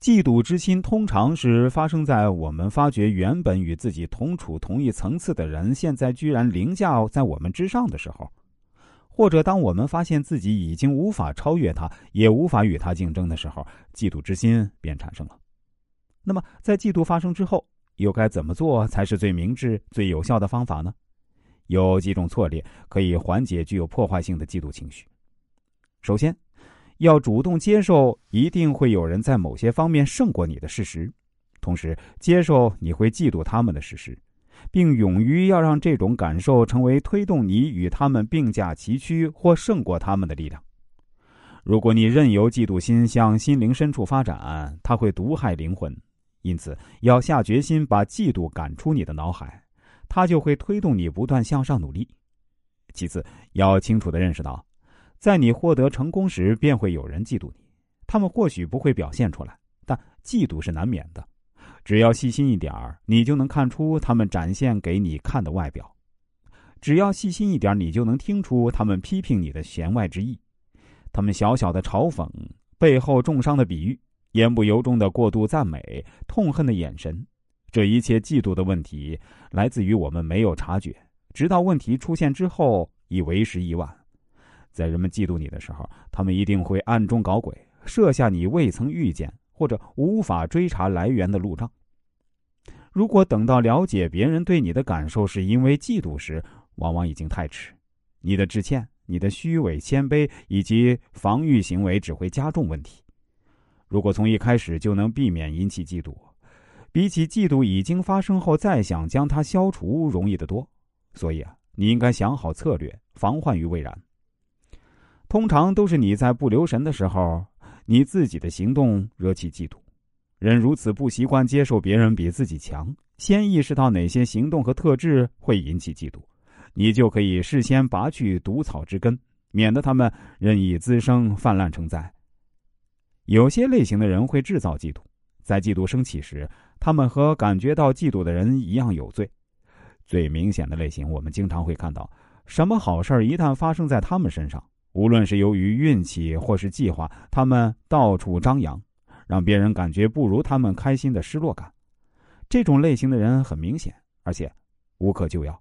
嫉妒之心通常是发生在我们发觉原本与自己同处同一层次的人，现在居然凌驾在我们之上的时候，或者当我们发现自己已经无法超越他，也无法与他竞争的时候，嫉妒之心便产生了。那么，在嫉妒发生之后，又该怎么做才是最明智、最有效的方法呢？有几种策略可以缓解具有破坏性的嫉妒情绪。首先，要主动接受一定会有人在某些方面胜过你的事实，同时接受你会嫉妒他们的事实，并勇于要让这种感受成为推动你与他们并驾齐驱或胜过他们的力量。如果你任由嫉妒心向心灵深处发展，它会毒害灵魂，因此要下决心把嫉妒赶出你的脑海，它就会推动你不断向上努力。其次，要清楚的认识到。在你获得成功时，便会有人嫉妒你。他们或许不会表现出来，但嫉妒是难免的。只要细心一点儿，你就能看出他们展现给你看的外表；只要细心一点你就能听出他们批评你的弦外之意。他们小小的嘲讽，背后重伤的比喻，言不由衷的过度赞美，痛恨的眼神，这一切嫉妒的问题，来自于我们没有察觉，直到问题出现之后，已为时已晚。在人们嫉妒你的时候，他们一定会暗中搞鬼，设下你未曾预见或者无法追查来源的路障。如果等到了解别人对你的感受是因为嫉妒时，往往已经太迟。你的致歉、你的虚伪、谦卑以及防御行为只会加重问题。如果从一开始就能避免引起嫉妒，比起嫉妒已经发生后再想将它消除容易得多。所以啊，你应该想好策略，防患于未然。通常都是你在不留神的时候，你自己的行动惹起嫉妒。人如此不习惯接受别人比自己强，先意识到哪些行动和特质会引起嫉妒，你就可以事先拔去毒草之根，免得他们任意滋生、泛滥成灾。有些类型的人会制造嫉妒，在嫉妒升起时，他们和感觉到嫉妒的人一样有罪。最明显的类型，我们经常会看到，什么好事一旦发生在他们身上。无论是由于运气或是计划，他们到处张扬，让别人感觉不如他们开心的失落感。这种类型的人很明显，而且无可救药。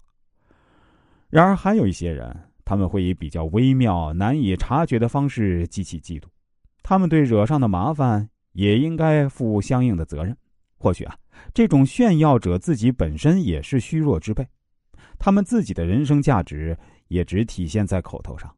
然而，还有一些人，他们会以比较微妙、难以察觉的方式激起嫉妒。他们对惹上的麻烦也应该负相应的责任。或许啊，这种炫耀者自己本身也是虚弱之辈，他们自己的人生价值也只体现在口头上。